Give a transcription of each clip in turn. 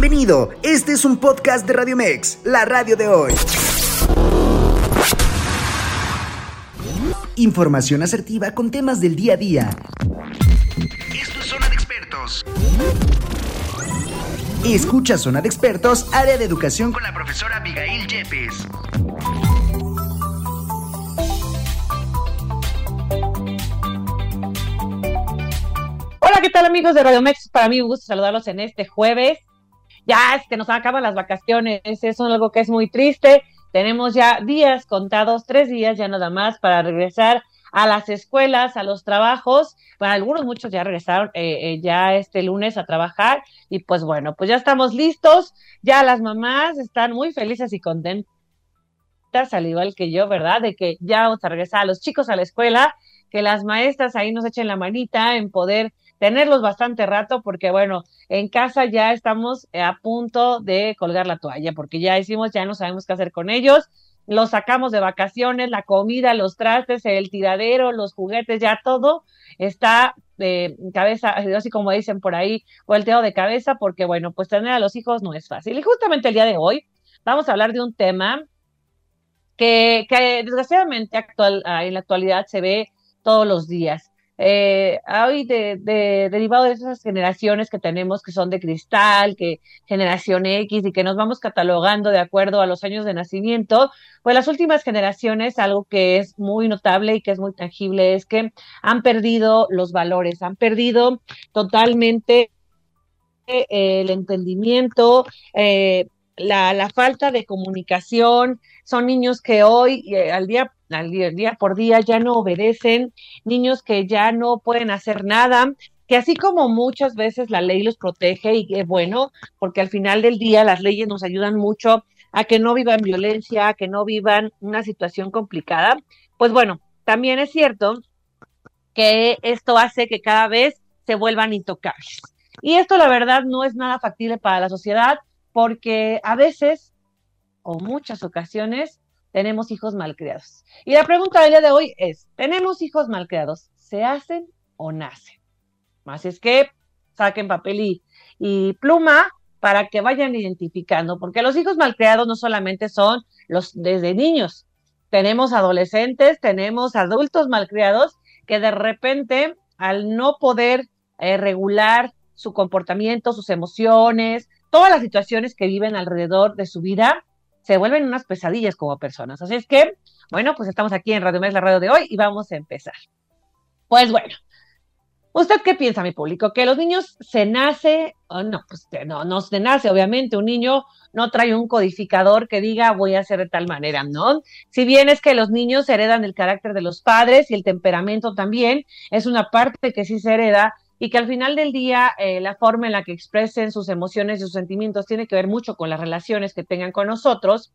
Bienvenido, este es un podcast de Radio Mex, la radio de hoy. Información asertiva con temas del día a día. Esto es Zona de Expertos. Escucha Zona de Expertos, área de educación con la profesora Abigail Yepes. Hola, ¿qué tal amigos de Radio Mex? Para mí un gusto saludarlos en este jueves ya es que nos acaban las vacaciones, eso es algo que es muy triste. Tenemos ya días contados, tres días ya nada más para regresar a las escuelas, a los trabajos. Bueno, algunos, muchos ya regresaron eh, eh, ya este lunes a trabajar y pues bueno, pues ya estamos listos. Ya las mamás están muy felices y contentas, al igual que yo, ¿verdad? De que ya vamos a regresar a los chicos a la escuela, que las maestras ahí nos echen la manita en poder tenerlos bastante rato porque bueno, en casa ya estamos a punto de colgar la toalla porque ya hicimos, ya no sabemos qué hacer con ellos. Los sacamos de vacaciones, la comida, los trastes, el tiradero, los juguetes, ya todo está de cabeza, así como dicen por ahí, volteado de cabeza, porque bueno, pues tener a los hijos no es fácil. Y justamente el día de hoy vamos a hablar de un tema que, que desgraciadamente actual, en la actualidad se ve todos los días eh, hoy de, derivado de esas generaciones que tenemos que son de cristal, que generación X y que nos vamos catalogando de acuerdo a los años de nacimiento, pues las últimas generaciones, algo que es muy notable y que es muy tangible, es que han perdido los valores, han perdido totalmente eh, el entendimiento, eh, la, la, falta de comunicación, son niños que hoy, eh, al día al día, por día ya no obedecen, niños que ya no pueden hacer nada, que así como muchas veces la ley los protege y es bueno, porque al final del día las leyes nos ayudan mucho a que no vivan violencia, a que no vivan una situación complicada, pues bueno, también es cierto que esto hace que cada vez se vuelvan intocables. Y esto la verdad no es nada factible para la sociedad porque a veces o muchas ocasiones tenemos hijos malcriados. Y la pregunta del día de hoy es, ¿tenemos hijos malcriados? ¿Se hacen o nacen? Más es que saquen papel y, pluma para que vayan identificando, porque los hijos malcriados no solamente son los desde niños, tenemos adolescentes, tenemos adultos malcriados que de repente al no poder eh, regular su comportamiento, sus emociones, todas las situaciones que viven alrededor de su vida, se vuelven unas pesadillas como personas. Así es que, bueno, pues estamos aquí en Radio Mes, la radio de hoy, y vamos a empezar. Pues bueno, ¿usted qué piensa, mi público? ¿Que los niños se nace o no? Pues no, no se nace, obviamente, un niño no trae un codificador que diga voy a hacer de tal manera, ¿no? Si bien es que los niños heredan el carácter de los padres y el temperamento también, es una parte que sí se hereda, y que al final del día eh, la forma en la que expresen sus emociones y sus sentimientos tiene que ver mucho con las relaciones que tengan con nosotros,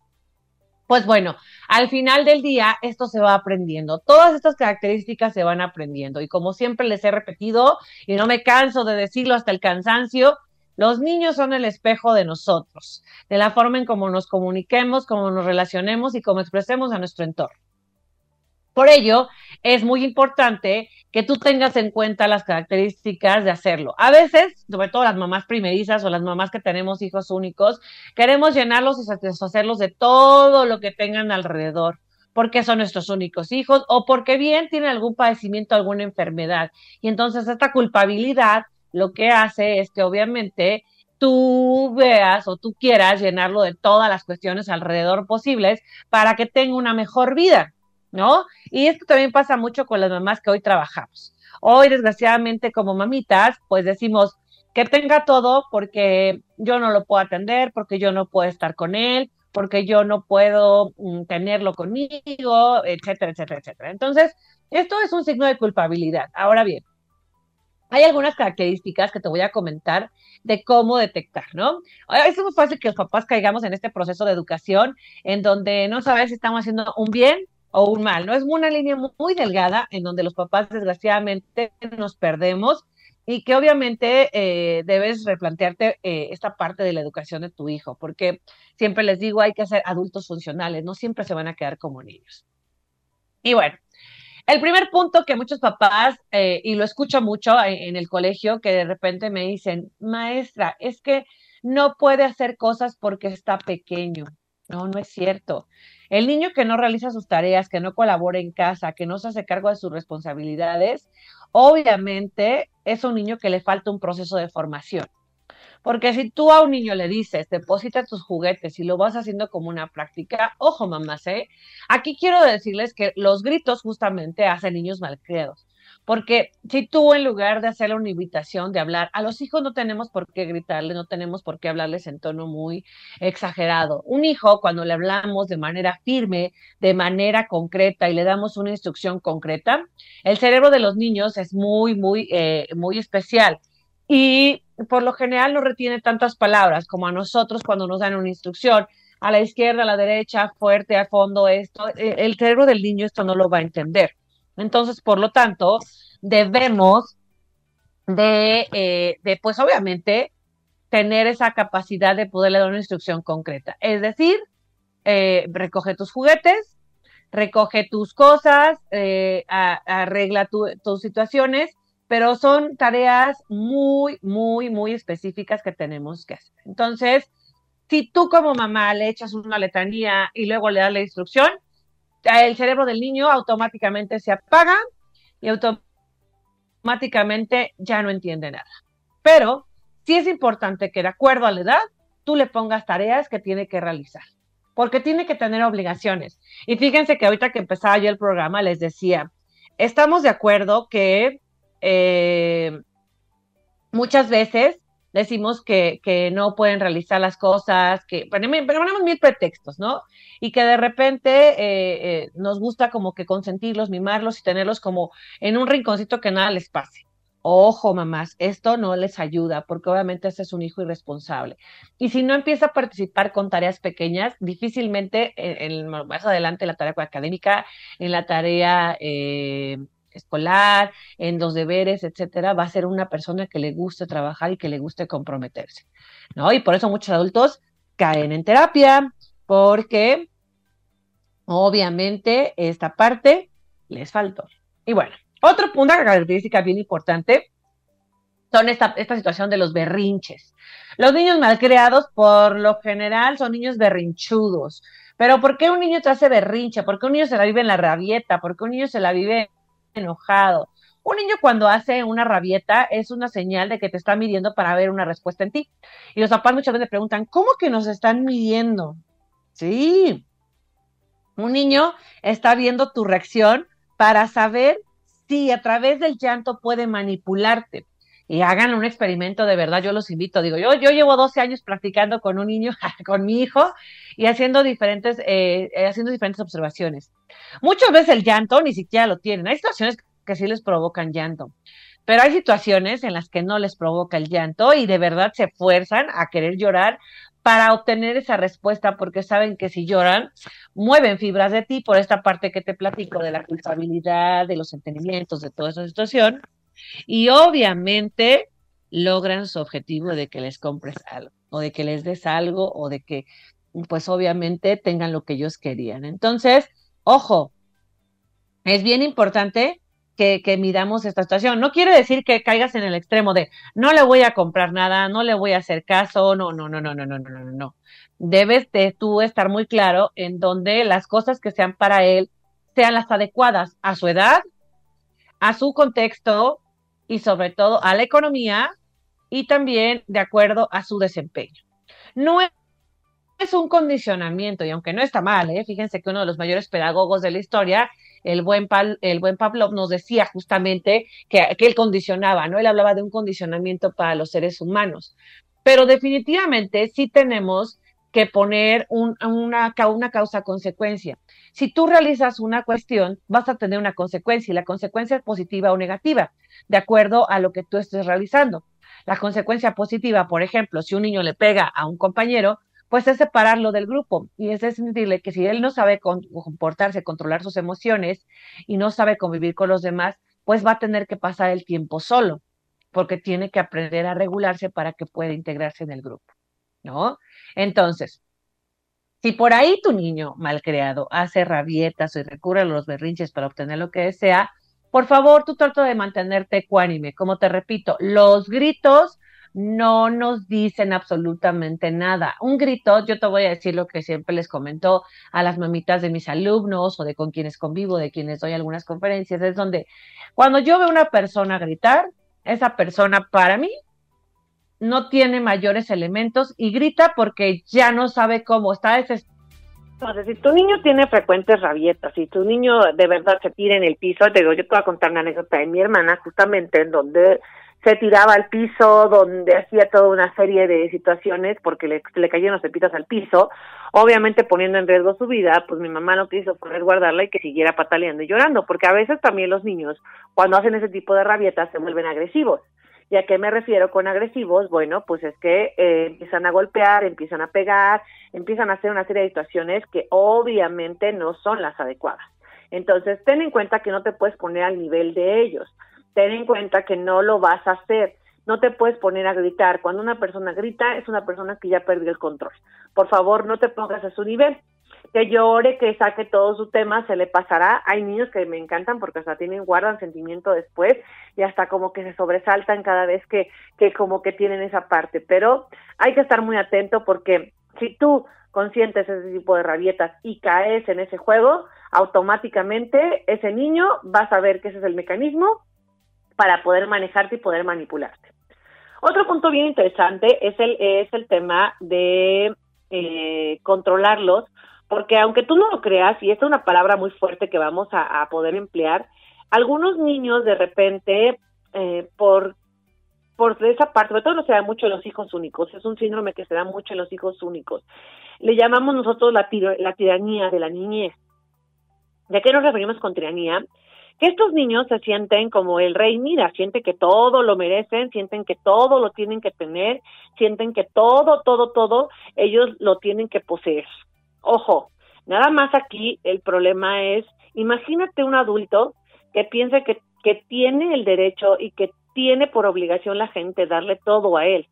pues bueno, al final del día esto se va aprendiendo. Todas estas características se van aprendiendo y como siempre les he repetido y no me canso de decirlo hasta el cansancio, los niños son el espejo de nosotros, de la forma en cómo nos comuniquemos, cómo nos relacionemos y cómo expresemos a nuestro entorno. Por ello, es muy importante que tú tengas en cuenta las características de hacerlo. A veces, sobre todo las mamás primerizas o las mamás que tenemos hijos únicos, queremos llenarlos y satisfacerlos de todo lo que tengan alrededor porque son nuestros únicos hijos o porque bien tienen algún padecimiento, alguna enfermedad. Y entonces esta culpabilidad lo que hace es que obviamente tú veas o tú quieras llenarlo de todas las cuestiones alrededor posibles para que tenga una mejor vida. ¿No? Y esto también pasa mucho con las mamás que hoy trabajamos. Hoy, desgraciadamente, como mamitas, pues decimos que tenga todo porque yo no lo puedo atender, porque yo no puedo estar con él, porque yo no puedo mm, tenerlo conmigo, etcétera, etcétera, etcétera. Entonces, esto es un signo de culpabilidad. Ahora bien, hay algunas características que te voy a comentar de cómo detectar, ¿no? Es muy fácil que los papás caigamos en este proceso de educación en donde no sabes si estamos haciendo un bien o un mal, ¿no? Es una línea muy, delgada en donde los papás desgraciadamente nos perdemos y que obviamente eh, debes replantearte eh, esta parte de la educación de tu hijo, porque siempre les digo, hay que ser adultos funcionales, no siempre se van a quedar como niños. Y bueno, el primer punto que muchos papás, eh, y lo escucho mucho en, el colegio, que de repente me dicen, maestra, es que no puede hacer cosas porque está pequeño. No, no es cierto. El niño que no realiza sus tareas, que no colabora en casa, que no se hace cargo de sus responsabilidades, obviamente es un niño que le falta un proceso de formación. Porque si tú a un niño le dices, deposita tus juguetes y lo vas haciendo como una práctica, ojo mamás, ¿eh? Aquí quiero decirles que los gritos justamente hacen niños malcriados. Porque si tú en lugar de hacerle una invitación, de hablar, a los hijos no tenemos por qué gritarle, no tenemos por qué hablarles en tono muy exagerado. Un hijo, cuando le hablamos de manera firme, de manera concreta y le damos una instrucción concreta, el cerebro de los niños es muy, muy, eh, muy especial. Y por lo general no retiene tantas palabras como a nosotros cuando nos dan una instrucción. A la izquierda, a la derecha, fuerte, al fondo, esto. Eh, el cerebro del niño esto no lo va a entender. Entonces, por lo tanto, debemos de, eh, pues obviamente, tener esa capacidad de poderle dar una instrucción concreta. Es decir, eh, recoge tus juguetes, recoge tus cosas, eh, arregla tus situaciones, pero son tareas muy, muy, muy específicas que tenemos que hacer. Entonces, si tú como mamá le echas una letanía y luego le das la instrucción, el cerebro del niño automáticamente se apaga y automáticamente ya no entiende nada. Pero sí es importante que de acuerdo a la edad, tú le pongas tareas que tiene que realizar, porque tiene que tener obligaciones. Y fíjense que ahorita que empezaba yo el programa les decía, estamos de acuerdo que eh, muchas veces decimos que, que, no pueden realizar las cosas, que ponemos mil pretextos, ¿no? Y que de repente eh, eh, nos gusta como que consentirlos, mimarlos y tenerlos como en un rinconcito que nada les pase. Ojo, mamás, esto no les ayuda porque obviamente este es un hijo irresponsable. Y si no empieza a participar con tareas pequeñas, difícilmente en, más adelante en la tarea académica, en la tarea eh, escolar, en los deberes, etcétera, va a ser una persona que le guste trabajar y que le guste comprometerse, ¿no? Y por eso muchos adultos caen en terapia, porque obviamente esta parte les faltó. Y bueno, otro punto, característica bien importante, son esta, esta situación de los berrinches. Los niños malcriados, por lo general, son niños berrinchudos. Pero ¿por qué un niño te hace berrinche? ¿Por qué un niño se la vive en la rabieta? ¿Por qué un niño se la vive enojado. Un niño cuando hace una rabieta es una señal de que te está midiendo para ver una respuesta en ti. Y los papás muchas veces preguntan, ¿cómo que nos están midiendo? Sí. Un niño está viendo tu reacción para saber si a través del llanto puede manipularte. Y hagan un experimento de verdad, yo los invito. Digo, yo, yo llevo 12 años practicando con un niño, con mi hijo, y haciendo diferentes, eh, haciendo diferentes observaciones. Muchas veces el llanto ni siquiera lo tienen. Hay situaciones que sí les provocan llanto, pero hay situaciones en las que no les provoca el llanto y de verdad se fuerzan a querer llorar para obtener esa respuesta porque saben que si lloran, mueven fibras de ti por esta parte que te platico de la culpabilidad, de los sentimientos, de toda esa situación. Y obviamente logran su objetivo de que les compres algo o de que les des algo o de que pues obviamente tengan lo que ellos querían. Entonces, Ojo, es bien importante que, que, midamos esta situación. No quiere decir que caigas en el extremo de no le voy a comprar nada, no le voy a hacer caso, no, no, no, no, no, no, no, no, no. Debes de tú estar muy claro en donde las cosas que sean para él sean las adecuadas a su edad, a su contexto y sobre todo a la economía y también de acuerdo a su desempeño. No es un condicionamiento y aunque no está mal, ¿eh? fíjense que uno de los mayores pedagogos de la historia, el buen, el buen Pavlov, nos decía justamente que, que él condicionaba, ¿no? Él hablaba de un condicionamiento para los seres humanos. Pero definitivamente sí tenemos que poner un, una, una causa-consecuencia. Si tú realizas una cuestión, vas a tener una consecuencia y la consecuencia es positiva o negativa, de acuerdo a lo que tú estés realizando. La consecuencia positiva, por ejemplo, si un niño le pega a un compañero, pues es separarlo del grupo y es decirle que si él no sabe comportarse, controlar sus emociones y no sabe convivir con los demás, pues va a tener que pasar el tiempo solo, porque tiene que aprender a regularse para que pueda integrarse en el grupo, ¿no? Entonces, si por ahí tu niño malcriado hace rabietas y recurre a los berrinches para obtener lo que desea, por favor, tú trata de mantenerte ecuánime. Como te repito, los gritos no nos dicen absolutamente nada. Un grito, yo te voy a decir lo que siempre les comento a las mamitas de mis alumnos o de con quienes convivo, de quienes doy algunas conferencias, es donde cuando yo veo a una persona gritar, esa persona para mí no tiene mayores elementos y grita porque ya no sabe cómo, está desesperado. Entonces, si tu niño tiene frecuentes rabietas, si tu niño de verdad se tira en el piso, te digo, yo te voy a contar una anécdota de mi hermana, justamente en donde se tiraba al piso, donde hacía toda una serie de situaciones porque le, le cayeron los cepitos al piso, obviamente poniendo en riesgo su vida, pues mi mamá lo que hizo fue resguardarla y que siguiera pataleando y llorando, porque a veces también los niños, cuando hacen ese tipo de rabietas, se vuelven agresivos. ¿Y a qué me refiero con agresivos? Bueno, pues es que eh, empiezan a golpear, empiezan a pegar, empiezan a hacer una serie de situaciones que obviamente no son las adecuadas. Entonces, ten en cuenta que no te puedes poner al nivel de ellos ten en cuenta que no lo vas a hacer. No te puedes poner a gritar. Cuando una persona grita, es una persona que ya perdió el control. Por favor, no te pongas a su nivel. Que llore, que saque todo su tema, se le pasará. Hay niños que me encantan porque hasta tienen, guardan sentimiento después y hasta como que se sobresaltan cada vez que, que como que tienen esa parte. Pero hay que estar muy atento porque si tú consientes ese tipo de rabietas y caes en ese juego, automáticamente ese niño va a saber que ese es el mecanismo para poder manejarte y poder manipularte. Otro punto bien interesante es el, es el tema de eh, controlarlos, porque aunque tú no lo creas, y esta es una palabra muy fuerte que vamos a, poder emplear, algunos niños de repente, eh, por, por esa parte, sobre todo no se da mucho en los hijos únicos, es un síndrome que se da mucho en los hijos únicos. Le llamamos nosotros la, la tiranía de la niñez. ¿De qué nos referimos con tiranía? que estos niños se sienten como el rey mira, sienten que todo lo merecen, sienten que todo lo tienen que tener, sienten que todo, todo, todo ellos lo tienen que poseer. Ojo, nada más aquí el problema es, imagínate un adulto que piensa que, que tiene el derecho y que tiene por obligación la gente darle todo a él.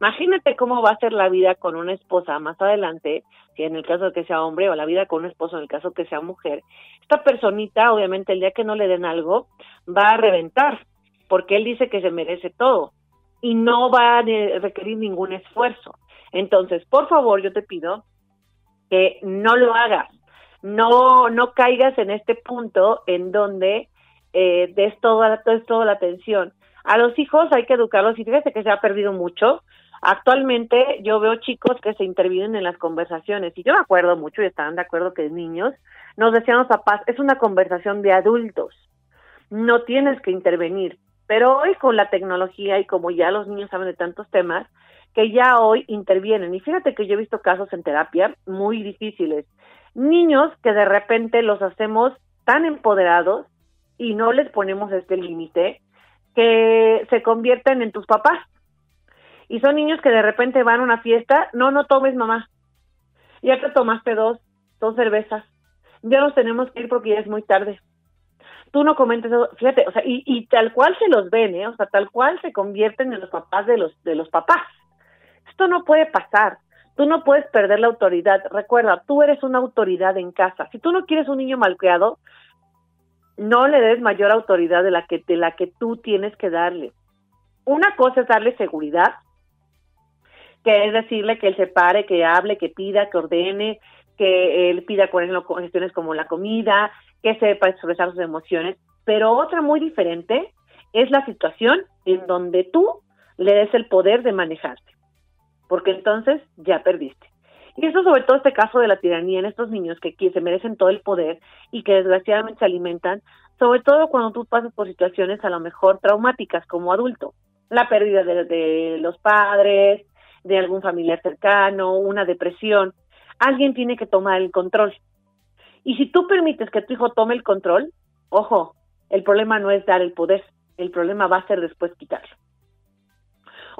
Imagínate cómo va a ser la vida con una esposa más adelante, si en el caso de que sea hombre, o la vida con un esposo en el caso de que sea mujer. Esta personita, obviamente, el día que no le den algo, va a reventar, porque él dice que se merece todo y no va a requerir ningún esfuerzo. Entonces, por favor, yo te pido que no lo hagas, no, no caigas en este punto en donde eh, des toda, des toda la atención. A los hijos hay que educarlos y fíjate que se ha perdido mucho. Actualmente yo veo chicos que se intervienen en las conversaciones y yo me acuerdo mucho y estaban de acuerdo que niños nos decían los papás, es una conversación de adultos, no tienes que intervenir. Pero hoy con la tecnología y como ya los niños saben de tantos temas, que ya hoy intervienen. Y fíjate que yo he visto casos en terapia muy difíciles. Niños que de repente los hacemos tan empoderados y no les ponemos este límite que se convierten en tus papás y son niños que de repente van a una fiesta, no, no tomes mamá, ya te tomaste dos, dos cervezas, ya nos tenemos que ir porque ya es muy tarde. Tú no comentes, fíjate, o sea, y, y tal cual se los ven, ¿eh? O sea, tal cual se convierten en los papás de los, de los papás. Esto no puede pasar. Tú no puedes perder la autoridad. Recuerda, tú eres una autoridad en casa. Si tú no quieres un niño malcriado, no le des mayor autoridad de la que de la que tú tienes que darle. Una cosa es darle seguridad que es decirle que él se pare, que hable, que pida, que ordene, que él pida, ejemplo, cuestiones como la comida, que sepa expresar sus emociones. Pero otra muy diferente es la situación en donde tú le des el poder de manejarte, porque entonces ya perdiste. Y eso sobre todo este caso de la tiranía en estos niños que, se merecen todo el poder y que desgraciadamente se alimentan, sobre todo cuando tú pasas por situaciones a lo mejor traumáticas como adulto. La pérdida de los padres, de algún familiar cercano, una depresión, alguien tiene que tomar el control. Y si tú permites que tu hijo tome el control, ojo, el problema no es dar el poder, el problema va a ser después quitarlo.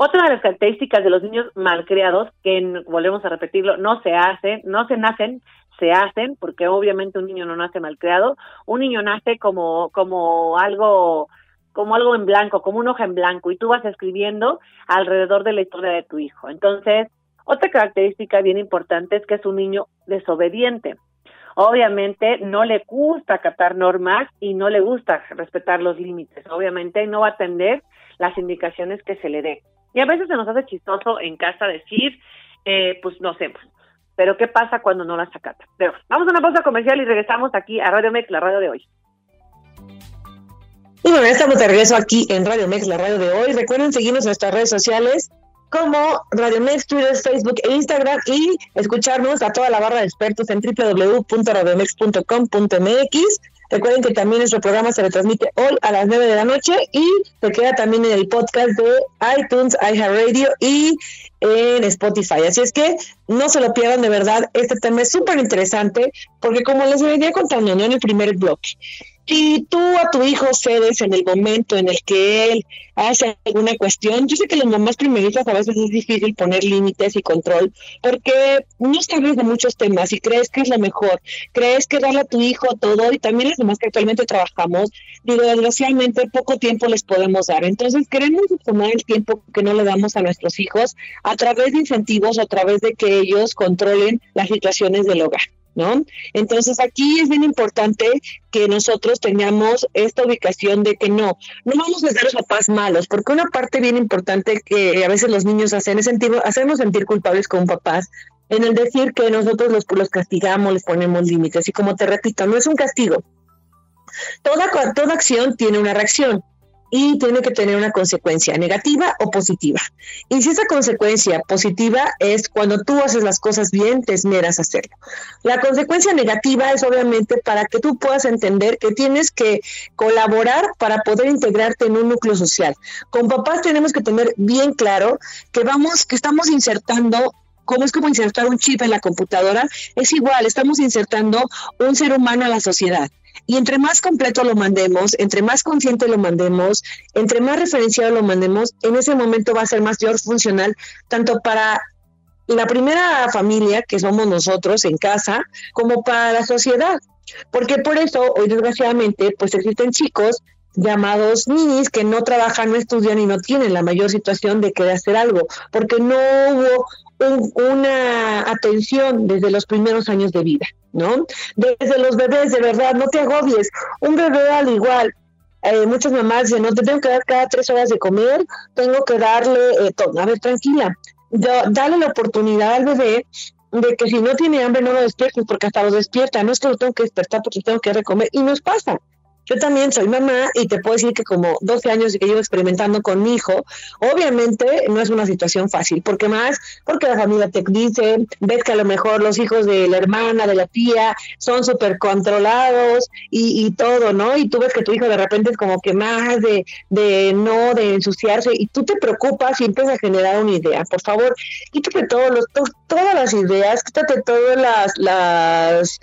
Otra de las características de los niños malcriados, que volvemos a repetirlo, no se hacen, no se nacen, se hacen, porque obviamente un niño no nace malcriado, un niño nace como, como algo como algo en blanco, como una hoja en blanco, y tú vas escribiendo alrededor de la historia de tu hijo. Entonces, otra característica bien importante es que es un niño desobediente. Obviamente no le gusta acatar normas y no le gusta respetar los límites. Obviamente no va a atender las indicaciones que se le dé. Y a veces se nos hace chistoso en casa decir, eh, pues no sé, pero ¿qué pasa cuando no las acatan? Pero vamos a una pausa comercial y regresamos aquí a Radio Mex, la radio de hoy. Y bueno, estamos de regreso aquí en Radio Mex, la radio de hoy. Recuerden seguirnos en nuestras redes sociales como Radio Mex, Twitter, Facebook e Instagram y escucharnos a toda la barra de expertos en www.radiomex.com.mx. Recuerden que también nuestro programa se retransmite hoy a las 9 de la noche y se queda también en el podcast de iTunes, iHeartRadio y en Spotify. Así es que no se lo pierdan de verdad. Este tema es súper interesante porque como les venía contando en el primer bloque, si tú a tu hijo cedes en el momento en el que él hace alguna cuestión, yo sé que las mamás primerizas a veces es difícil poner límites y control porque no sabes de muchos temas y crees que es lo mejor, crees que darle a tu hijo todo y también las mamás que actualmente trabajamos, digo, desgraciadamente poco tiempo les podemos dar. Entonces queremos tomar el tiempo que no le damos a nuestros hijos a través de incentivos, a través de que ellos controlen las situaciones del hogar. ¿No? Entonces aquí es bien importante que nosotros tengamos esta ubicación de que no, no vamos a ser los papás malos, porque una parte bien importante que a veces los niños hacen es sentir, hacernos sentir culpables como papás en el decir que nosotros los, los castigamos, les ponemos límites. Y como te repito, no es un castigo. Toda, toda acción tiene una reacción y tiene que tener una consecuencia negativa o positiva. Y si esa consecuencia positiva es cuando tú haces las cosas bien, te esmeras a hacerlo. La consecuencia negativa es obviamente para que tú puedas entender que tienes que colaborar para poder integrarte en un núcleo social. Con papás tenemos que tener bien claro que vamos, que estamos insertando como es como insertar un chip en la computadora, es igual, estamos insertando un ser humano a la sociedad. Y entre más completo lo mandemos, entre más consciente lo mandemos, entre más referenciado lo mandemos, en ese momento va a ser mayor funcional, tanto para la primera familia, que somos nosotros en casa, como para la sociedad. Porque por eso, hoy desgraciadamente, pues existen chicos llamados ninis que no trabajan, no estudian y no tienen la mayor situación de querer hacer algo, porque no hubo una atención desde los primeros años de vida, ¿no? Desde los bebés, de verdad, no te agobies. Un bebé al igual, eh, muchas mamás dicen, no te tengo que dar cada tres horas de comer, tengo que darle eh, todo. A ver, tranquila, dale la oportunidad al bebé de que si no tiene hambre no lo despiertes porque hasta lo despierta, no es que lo tengo que despertar porque tengo que recomer y nos pasa. Yo también soy mamá y te puedo decir que como 12 años que llevo experimentando con mi hijo, obviamente no es una situación fácil, porque más, porque la familia te dice, ves que a lo mejor los hijos de la hermana, de la tía, son súper controlados y, todo, ¿no? Y tú ves que tu hijo de repente es como que más de, de no, de ensuciarse, y tú te preocupas y empiezas a generar una idea. Por favor, quítate todos los, todas las ideas, quítate todas las, las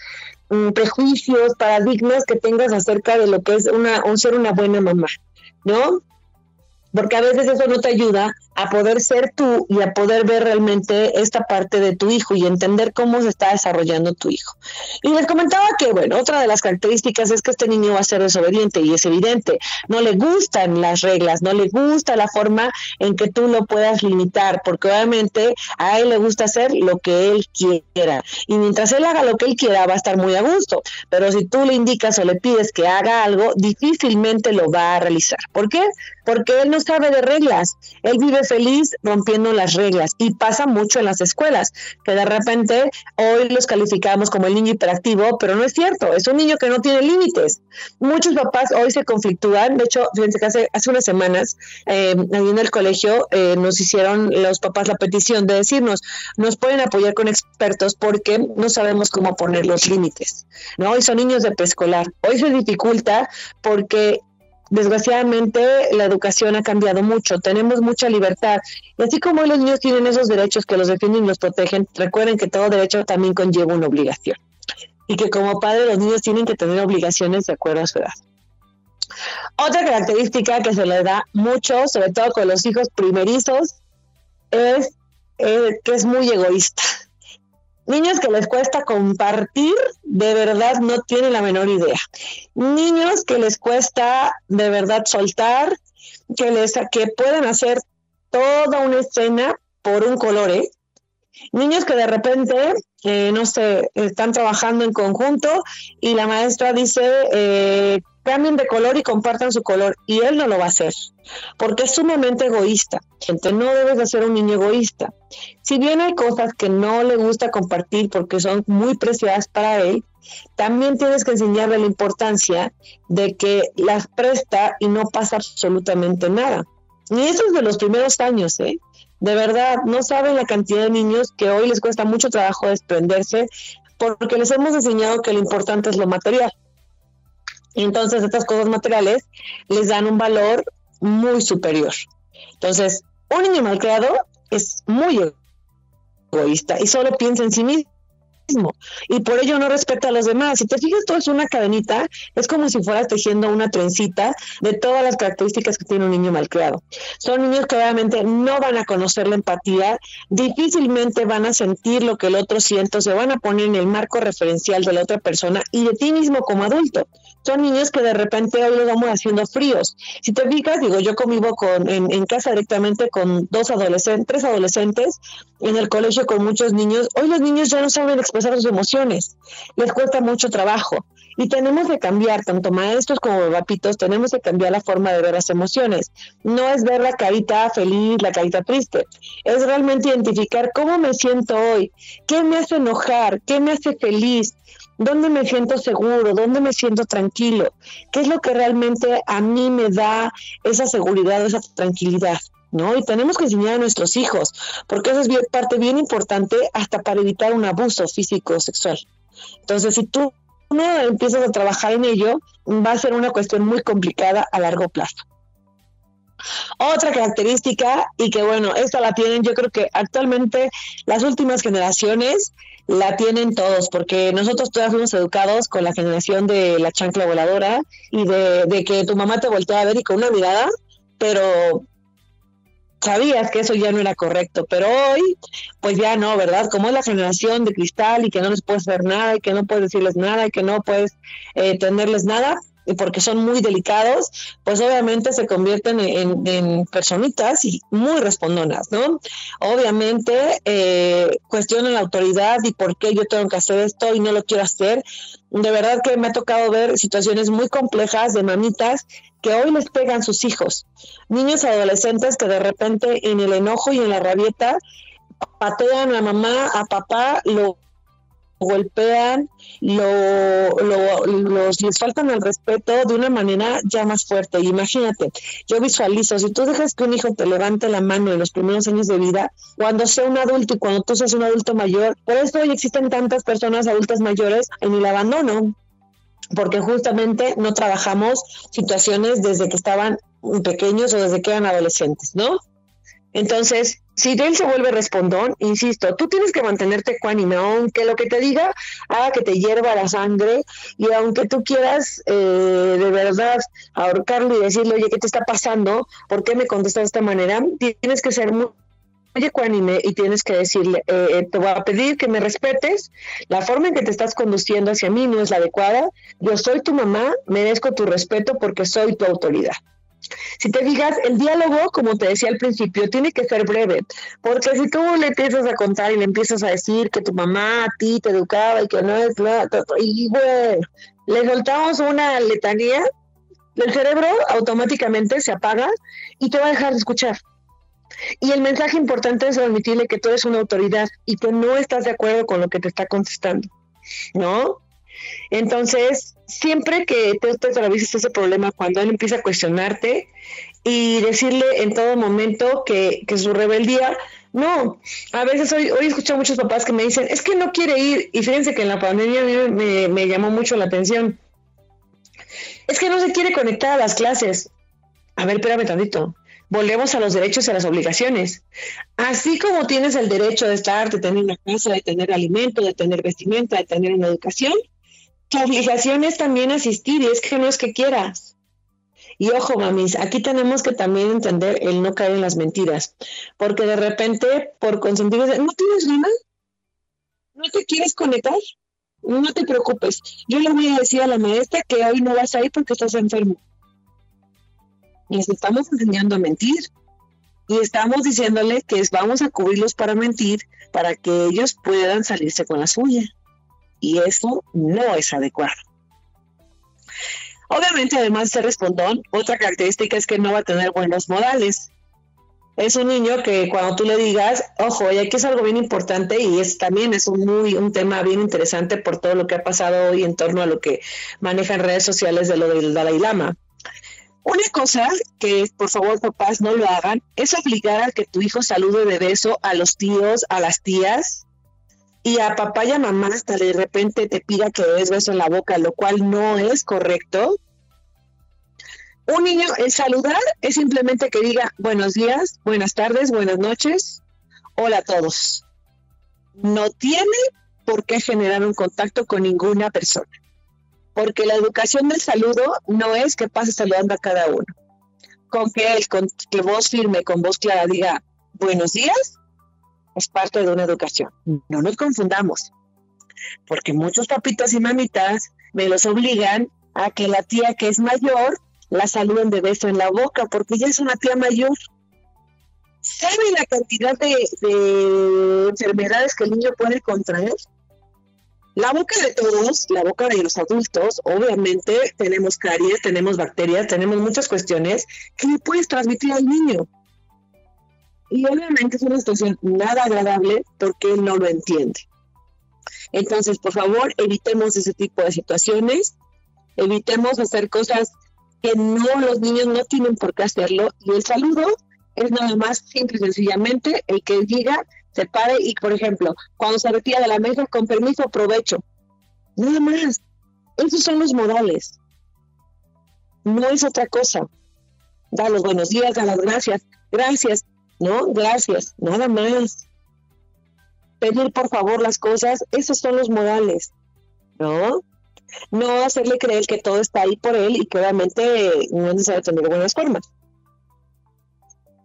Mm, prejuicios, paradigmas que tengas acerca de lo que es una, un ser una buena mamá, ¿no? Porque a veces eso no te ayuda a poder ser tú y a poder ver realmente esta parte de tu hijo y entender cómo se está desarrollando tu hijo. Y les comentaba que, bueno, otra de las características es que este niño va a ser desobediente y es evidente, no le gustan las reglas, no le gusta la forma en que tú lo puedas limitar, porque obviamente a él le gusta hacer lo que él quiera. Y mientras él haga lo que él quiera, va a estar muy a gusto. Pero si tú le indicas o le pides que haga algo, difícilmente lo va a realizar. ¿Por qué? Porque él no sabe de reglas, él vive feliz rompiendo las reglas y pasa mucho en las escuelas, que de repente hoy los calificamos como el niño hiperactivo, pero no es cierto, es un niño que no tiene límites. Muchos papás hoy se conflictúan, de hecho, fíjense que hace, hace unas semanas, eh, ahí en el colegio, eh, nos hicieron los papás la petición de decirnos, nos pueden apoyar con expertos porque no sabemos cómo poner los límites, ¿no? Hoy son niños de preescolar, hoy se dificulta porque desgraciadamente la educación ha cambiado mucho, tenemos mucha libertad. Y así como los niños tienen esos derechos que los defienden y los protegen, recuerden que todo derecho también conlleva una obligación. Y que como padre los niños tienen que tener obligaciones de acuerdo a su edad. Otra característica que se le da mucho, sobre todo con los hijos primerizos, es eh, que es muy egoísta. Niños que les cuesta compartir, de verdad no tienen la menor idea. Niños que les cuesta de verdad soltar, que les que pueden hacer toda una escena por un color, ¿eh? Niños que de repente, eh, no sé, están trabajando en conjunto y la maestra dice, eh, cambien de color y compartan su color. Y él no lo va a hacer, porque es sumamente egoísta. Gente, no debes de ser un niño egoísta. Si bien hay cosas que no le gusta compartir porque son muy preciadas para él, también tienes que enseñarle la importancia de que las presta y no pasa absolutamente nada. Y eso es de los primeros años, ¿eh? De verdad, no saben la cantidad de niños que hoy les cuesta mucho trabajo desprenderse porque les hemos enseñado que lo importante es lo material. Entonces estas cosas materiales les dan un valor muy superior. Entonces, un niño malcriado es muy egoísta y solo piensa en sí mismo y por ello no respeta a los demás. Si te fijas, todo es una cadenita, es como si fueras tejiendo una trencita de todas las características que tiene un niño malcriado. Son niños que obviamente no van a conocer la empatía, difícilmente van a sentir lo que el otro siente, se van a poner en el marco referencial de la otra persona y de ti mismo como adulto. Son niños que de repente hoy los vamos haciendo fríos. Si te fijas, digo, yo convivo con, en, en casa directamente con dos adolescentes, tres adolescentes, en el colegio con muchos niños. Hoy los niños ya no saben expresar sus emociones, les cuesta mucho trabajo. Y tenemos que cambiar, tanto maestros como papitos, tenemos que cambiar la forma de ver las emociones. No es ver la carita feliz, la carita triste, es realmente identificar cómo me siento hoy, qué me hace enojar, qué me hace feliz, dónde me siento seguro, dónde me siento tranquilo, qué es lo que realmente a mí me da esa seguridad, esa tranquilidad. ¿No? Y tenemos que enseñar a nuestros hijos, porque eso es parte bien importante hasta para evitar un abuso físico o sexual. Entonces, si tú no empiezas a trabajar en ello, va a ser una cuestión muy complicada a largo plazo. Otra característica, y que bueno, esta la tienen, yo creo que actualmente las últimas generaciones la tienen todos, porque nosotros todos fuimos educados con la generación de la chancla voladora y de, de que tu mamá te voltea a ver y con una mirada, pero sabías que eso ya no era correcto, pero hoy, pues ya no, ¿verdad? Como es la generación de cristal y que no les puedes ver nada y que no puedes decirles nada y que no puedes eh, tenerles nada, y porque son muy delicados, pues obviamente se convierten en, personitas y muy respondonas, ¿no? Obviamente eh, cuestionan la autoridad y por qué yo tengo que hacer esto y no lo quiero hacer. De verdad que me ha tocado ver situaciones muy complejas de mamitas que hoy les pegan sus hijos, niños adolescentes que de repente en el enojo y en la rabieta patean a mamá, a papá, lo golpean, lo, les faltan el respeto de una manera ya más fuerte. Imagínate, yo visualizo, si tú dejas que un hijo te levante la mano en los primeros años de vida, cuando sea un adulto y cuando tú seas un adulto mayor, por eso hoy existen tantas personas adultas mayores en el abandono, porque justamente no trabajamos situaciones desde que estaban pequeños o desde que eran adolescentes, ¿no? Entonces, si él se vuelve respondón, insisto, tú tienes que mantenerte ecuánime, aunque lo que te diga haga que te hierva la sangre y aunque tú quieras eh, de verdad ahorcarlo y decirle, oye, ¿qué te está pasando? ¿Por qué me contestas de esta manera? Tienes que ser muy ecuánime y tienes que decirle, eh, eh, te voy a pedir que me respetes, la forma en que te estás conduciendo hacia mí no es la adecuada, yo soy tu mamá, merezco tu respeto porque soy tu autoridad. Si te digas, el diálogo, como te decía al principio, tiene que ser breve, porque si tú le empiezas a contar y le empiezas a decir que tu mamá a ti te educaba y que no es nada, y le soltamos una letanía, el cerebro automáticamente se apaga y te va a dejar de escuchar. Y el mensaje importante es transmitirle que tú eres una autoridad y que no estás de acuerdo con lo que te está contestando, ¿no? Entonces, siempre que tú te atravieses ese problema, cuando él empieza a cuestionarte y decirle en todo momento que, que su rebeldía, no, a veces hoy, hoy escucho a muchos papás que me dicen, es que no quiere ir, y fíjense que en la pandemia mí me, me llamó mucho la atención, es que no se quiere conectar a las clases. A ver, espérame tantito volvemos a los derechos y a las obligaciones. Así como tienes el derecho de estar, de tener una casa, de tener alimento, de tener vestimenta, de tener una educación, tu obligación es también asistir y es que no es que quieras. Y ojo, mamis, aquí tenemos que también entender el no caer en las mentiras, porque de repente, por consentir, ¿no tienes ganas? ¿No te quieres conectar? No te preocupes. Yo le voy a decir a la maestra que hoy no vas a ir porque estás enfermo les estamos enseñando a mentir y estamos diciéndole que vamos a cubrirlos para mentir para que ellos puedan salirse con la suya. Y eso no es adecuado. Obviamente, además de respondón, otra característica es que no va a tener buenos modales. Es un niño que cuando tú le digas, ojo, y aquí es algo bien importante y es también es un muy un tema bien interesante por todo lo que ha pasado hoy en torno a lo que manejan redes sociales de lo del Dalai Lama. Una cosa que por favor papás no lo hagan es obligar a que tu hijo salude de beso a los tíos, a las tías y a papá y a mamá hasta de repente te pida que des beso en la boca, lo cual no es correcto un niño, el saludar es simplemente que diga buenos días, buenas tardes, buenas noches, hola a todos. No tiene por qué generar un contacto con ninguna persona, porque la educación del saludo no es que pase saludando a cada uno. Con que él, con que voz firme, con voz clara diga buenos días, es parte de una educación. No nos confundamos, porque muchos papitos y mamitas me los obligan a que la tía que es mayor la saluden de beso en la boca, porque ella es una tía mayor. ¿Sabe la cantidad de, enfermedades que el niño puede contraer? La boca de todos, la boca de los adultos, obviamente tenemos caries, tenemos bacterias, tenemos muchas cuestiones que le puedes transmitir al niño. Y obviamente es una situación nada agradable porque él no lo entiende. Entonces, por favor, evitemos ese tipo de situaciones, evitemos hacer cosas que no, los niños no tienen por qué hacerlo y el saludo es nada más simple y sencillamente el que diga, se pare y, por ejemplo, cuando se retira de la mesa, con permiso, provecho. Nada más. Esos son los modales. No es otra cosa. Da los buenos días, da las gracias. Gracias. No, gracias. Nada más. Pedir por favor las cosas, esos son los modales. ¿No? no hacerle creer que todo está ahí por él y que obviamente no es necesario tener buenas formas.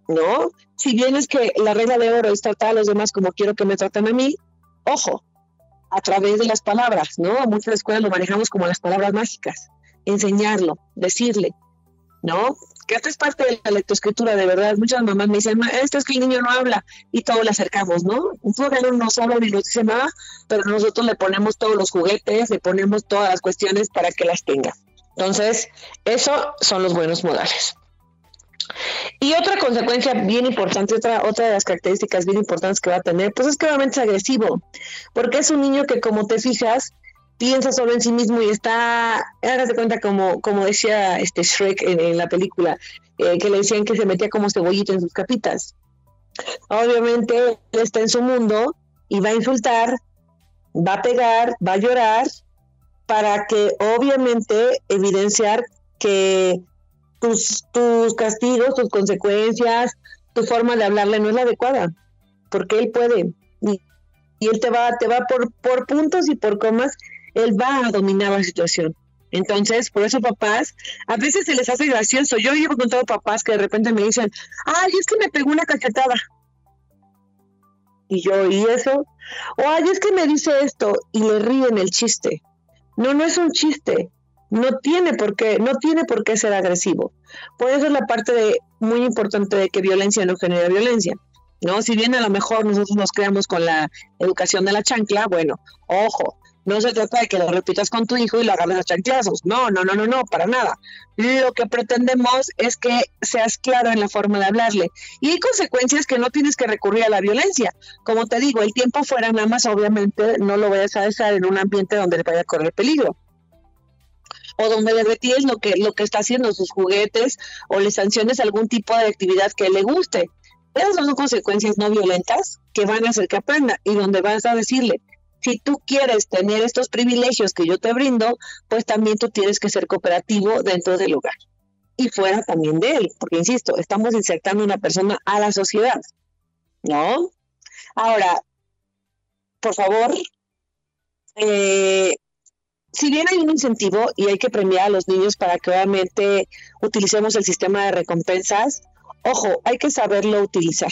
¿No? Si bien es que la regla de oro es tratar a los demás como quiero que me traten a mí, ojo, a través de las palabras, ¿no? Muchas escuelas lo manejamos como las palabras mágicas, enseñarlo, decirle, ¿no? Que esto es parte de la lectoescritura, de verdad. Muchas mamás me dicen, esto es que el niño no habla y todo le acercamos, ¿no? Todavía no habla ni nos dice nada, pero nosotros le ponemos todos los juguetes, le ponemos todas las cuestiones para que las tenga. Entonces, eso son los buenos modales. Y otra consecuencia bien importante, otra, otra de las características bien importantes que va a tener, pues es que obviamente es agresivo, porque es un niño que como te fijas, piensa solo en sí mismo y está, hágase cuenta como, como decía este Shrek en, la película, eh, que le decían que se metía como cebollito en sus capitas. Obviamente él está en su mundo y va a insultar, va a pegar, va a llorar, para que obviamente evidenciar que tus, tus castigos, tus consecuencias, tu forma de hablarle no es la adecuada, porque él puede. Y, y él te va, te va por, por puntos y por comas él va a dominar la situación. Entonces, por eso papás, a veces se les hace gracioso. Yo llevo con todos papás que de repente me dicen, ay, es que me pegó una cachetada. Y yo, ¿y eso? O, ay, es que me dice esto y le ríen el chiste. No, no es un chiste. No tiene por qué, no tiene por qué ser agresivo. Por eso es la parte muy importante de que violencia no genera violencia. ¿no? Si bien a lo mejor nosotros nos creamos con la educación de la chancla, bueno, ojo, no se trata de que lo repitas con tu hijo y lo agarres a chanclazos. No, no, no, no, no, para nada. Lo que pretendemos es que seas claro en la forma de hablarle. Y hay consecuencias que no tienes que recurrir a la violencia. Como te digo, el tiempo fuera nada más, obviamente, no lo vayas a dejar en un ambiente donde le vaya a correr peligro o donde le retires lo que, lo que está haciendo, sus juguetes, o le sanciones algún tipo de actividad que le guste. Esas son consecuencias no violentas que van a hacer que aprenda y donde vas a decirle, si tú quieres tener estos privilegios que yo te brindo, pues también tú tienes que ser cooperativo dentro del lugar y fuera también de él, porque insisto, estamos insertando una persona a la sociedad, ¿no? Ahora, por favor, eh, si bien hay un incentivo y hay que premiar a los niños para que obviamente utilicemos el sistema de recompensas, ojo, hay que saberlo utilizar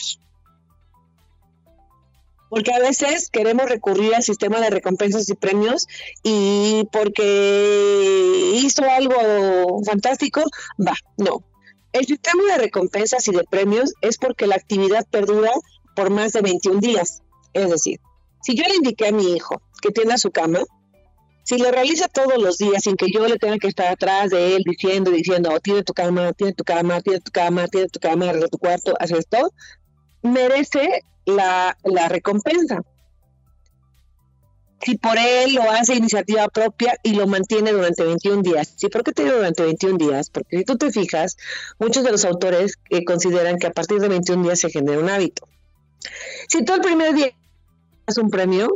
porque a veces queremos recurrir al sistema de recompensas y premios y porque hizo algo fantástico, va, no. El sistema de recompensas y de premios es porque la actividad perdura por más de 21 días. Es decir, si yo le indiqué a mi hijo que tienda su cama, Si lo realiza todos los días sin que yo le tenga que estar atrás de él diciendo, diciendo, oh, tiene tu cama, tiene tu cama, tiene tu cama, tiene tu cama, de tu cuarto, hace esto, merece la, recompensa. Si por él lo hace iniciativa propia y lo mantiene durante 21 días. ¿Sí? ¿Por qué te digo durante 21 días? Porque si tú te fijas, muchos de los autores eh, consideran que a partir de 21 días se genera un hábito. Si tú el primer día das un premio,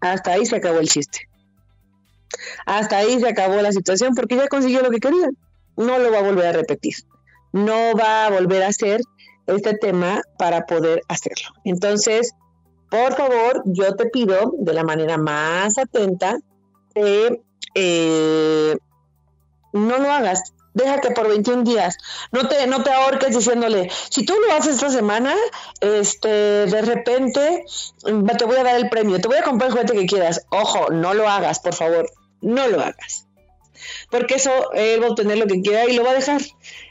hasta ahí se acabó el chiste. Hasta ahí se acabó la situación porque ya consiguió lo que quería. No lo va a volver a repetir. No va a volver a hacer este tema para poder hacerlo. Entonces, por favor, yo te pido de la manera más atenta que eh, no lo hagas. Deja que por 21 días, no te, no te ahorques diciéndole, si tú lo haces esta semana, este, de repente te voy a dar el premio, te voy a comprar el juguete que quieras. Ojo, no lo hagas, por favor no lo hagas. Porque eso él va a obtener lo que quiera y lo va a dejar.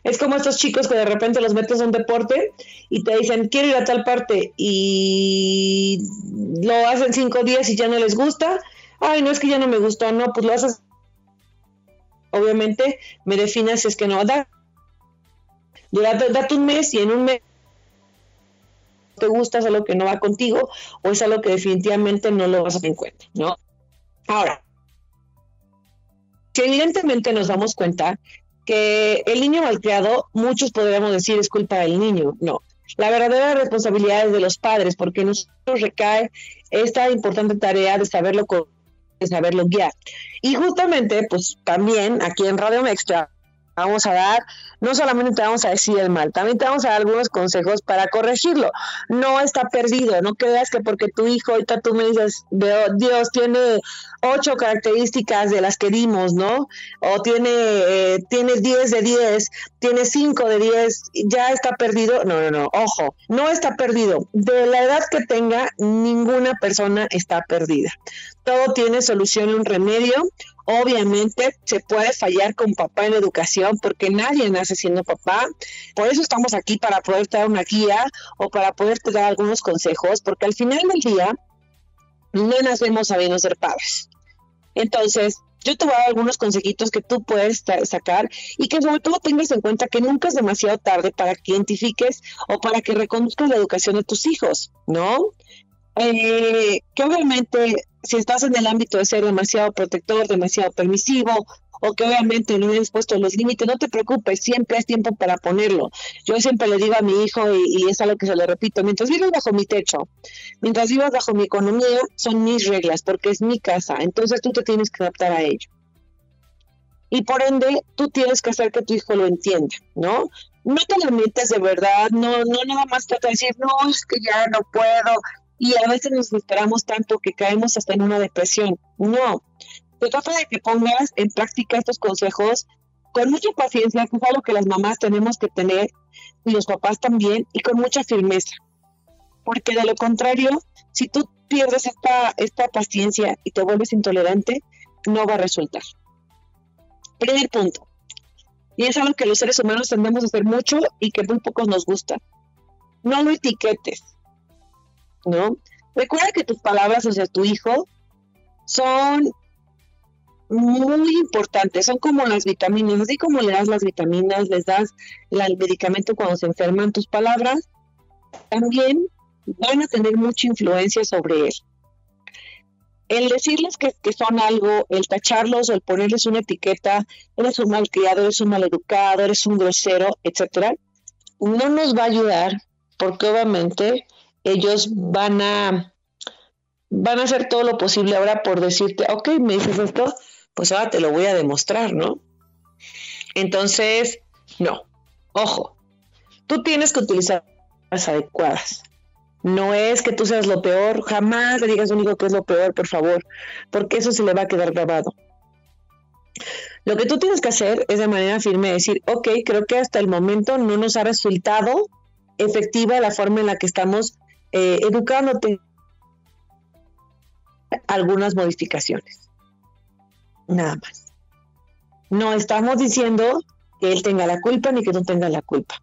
Es como estos chicos que de repente los metes a un deporte y te dicen, quiero ir a tal parte y lo hacen cinco días y ya no les gusta. Ay, no es que ya no me gustó, no, pues lo haces. Obviamente me definas si es que no da. Date, date un mes y en un mes te gusta, es algo que no va contigo o es algo que definitivamente no lo vas a tener en cuenta, ¿no? Ahora, que evidentemente nos damos cuenta que el niño malcriado, muchos podríamos decir es culpa del niño. No, la verdadera responsabilidad es de los padres, porque nosotros recae esta importante tarea de saberlo, de saberlo guiar. Y justamente, pues también aquí en Radio Extra vamos a dar, no solamente te vamos a decir el mal, también te vamos a dar algunos consejos para corregirlo. No está perdido, no creas que porque tu hijo, ahorita tú me dices, Dios tiene ocho características de las que dimos, ¿no? O tiene, eh, tiene 10 de 10, tiene 5 de 10, ya está perdido. No, no, no, ojo, no está perdido. De la edad que tenga, ninguna persona está perdida. Todo tiene solución y un remedio. Obviamente se puede fallar con papá en educación porque nadie nace siendo papá. Por eso estamos aquí para poder dar una guía o para poder dar algunos consejos, porque al final del día no nacemos sabiendo ser padres. Entonces, yo te voy a dar algunos consejitos que tú puedes sacar y que sobre todo tengas en cuenta que nunca es demasiado tarde para que identifiques o para que reconozcas la educación de tus hijos, ¿no? Eh, que obviamente si estás en el ámbito de ser demasiado protector, demasiado permisivo, o que obviamente no hayas puesto los límites, no te preocupes, siempre es tiempo para ponerlo. Yo siempre le digo a mi hijo, y, es algo que se lo repito, mientras vivas bajo mi techo, mientras vivas bajo mi economía, son mis reglas, porque es mi casa, entonces tú te tienes que adaptar a ello. Y por ende, tú tienes que hacer que tu hijo lo entienda, ¿no? No te lo metes de verdad, no, no nada más trata de decir, no, es que ya no puedo, y a veces nos esperamos tanto que caemos hasta en una depresión. No, se trata de que pongas en práctica estos consejos con mucha paciencia, que es algo que las mamás tenemos que tener y los papás también, y con mucha firmeza. Porque de lo contrario, si tú pierdes esta, esta paciencia y te vuelves intolerante, no va a resultar. Primer punto. Y es algo que los seres humanos tendemos a hacer mucho y que muy pocos nos gusta. No lo etiquetes. ¿No? Recuerda que tus palabras hacia tu hijo son muy importantes, son como las vitaminas, así como le das las vitaminas, les das el medicamento cuando se enferman, tus palabras también van a tener mucha influencia sobre él. El decirles que, son algo, el tacharlos el ponerles una etiqueta, eres un mal criado, eres un mal educado, eres un grosero, etcétera, no nos va a ayudar porque obviamente ellos van a van a hacer todo lo posible ahora por decirte, ok, me dices esto, pues ahora te lo voy a demostrar, ¿no? Entonces, no, ojo, tú tienes que utilizar las adecuadas. No es que tú seas lo peor, jamás le digas a un hijo que es lo peor, por favor, porque eso se le va a quedar grabado. Lo que tú tienes que hacer es de manera firme decir, ok, creo que hasta el momento no nos ha resultado efectiva la forma en la que estamos eh, educándote algunas modificaciones nada más. No estamos diciendo que él tenga la culpa ni que no tenga la culpa.